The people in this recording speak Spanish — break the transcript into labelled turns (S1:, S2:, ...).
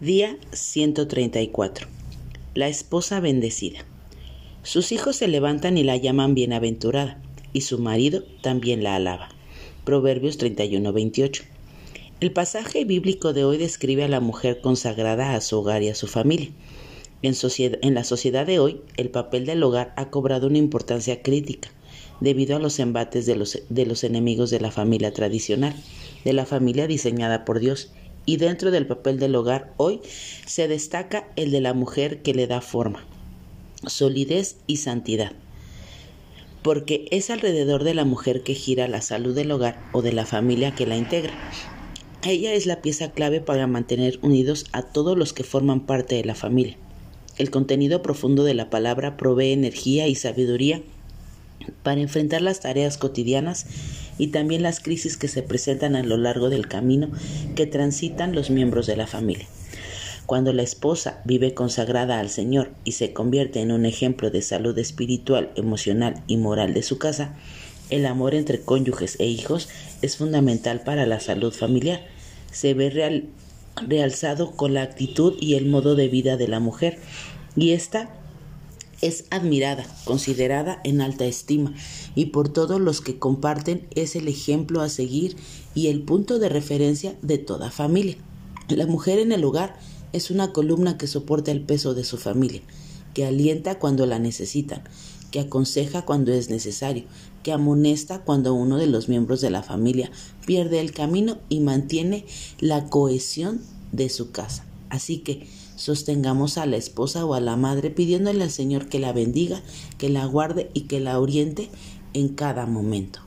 S1: Día 134. La esposa bendecida. Sus hijos se levantan y la llaman bienaventurada, y su marido también la alaba. Proverbios 31-28. El pasaje bíblico de hoy describe a la mujer consagrada a su hogar y a su familia. En, en, la sociedad de hoy, el papel del hogar ha cobrado una importancia crítica debido a los embates de los, de los enemigos de la familia tradicional, de la familia diseñada por Dios y dentro del papel del hogar hoy se destaca el de la mujer que le da forma, solidez y santidad. Porque es alrededor de la mujer que gira la salud del hogar o de la familia que la integra. Ella es la pieza clave para mantener unidos a todos los que forman parte de la familia. El contenido profundo de la palabra provee energía y sabiduría para enfrentar las tareas cotidianas y también las crisis que se presentan a lo largo del camino que transitan los miembros de la familia. Cuando la esposa vive consagrada al Señor y se convierte en un ejemplo de salud espiritual, emocional y moral de su casa, el amor entre cónyuges e hijos es fundamental para la salud familiar. Se ve realzado con la actitud y el modo de vida de la mujer y esta es admirada, considerada en alta estima, y por todos los que comparten es el ejemplo a seguir y el punto de referencia de toda familia. La mujer en el hogar es una columna que soporta el peso de su familia, que alienta cuando la necesitan, que aconseja cuando es necesario, que amonesta cuando uno de los miembros de la familia pierde el camino y mantiene la cohesión de su casa. Así que sostengamos a la esposa o a la madre pidiéndole al Señor que la bendiga, que la guarde y que la oriente en cada momento.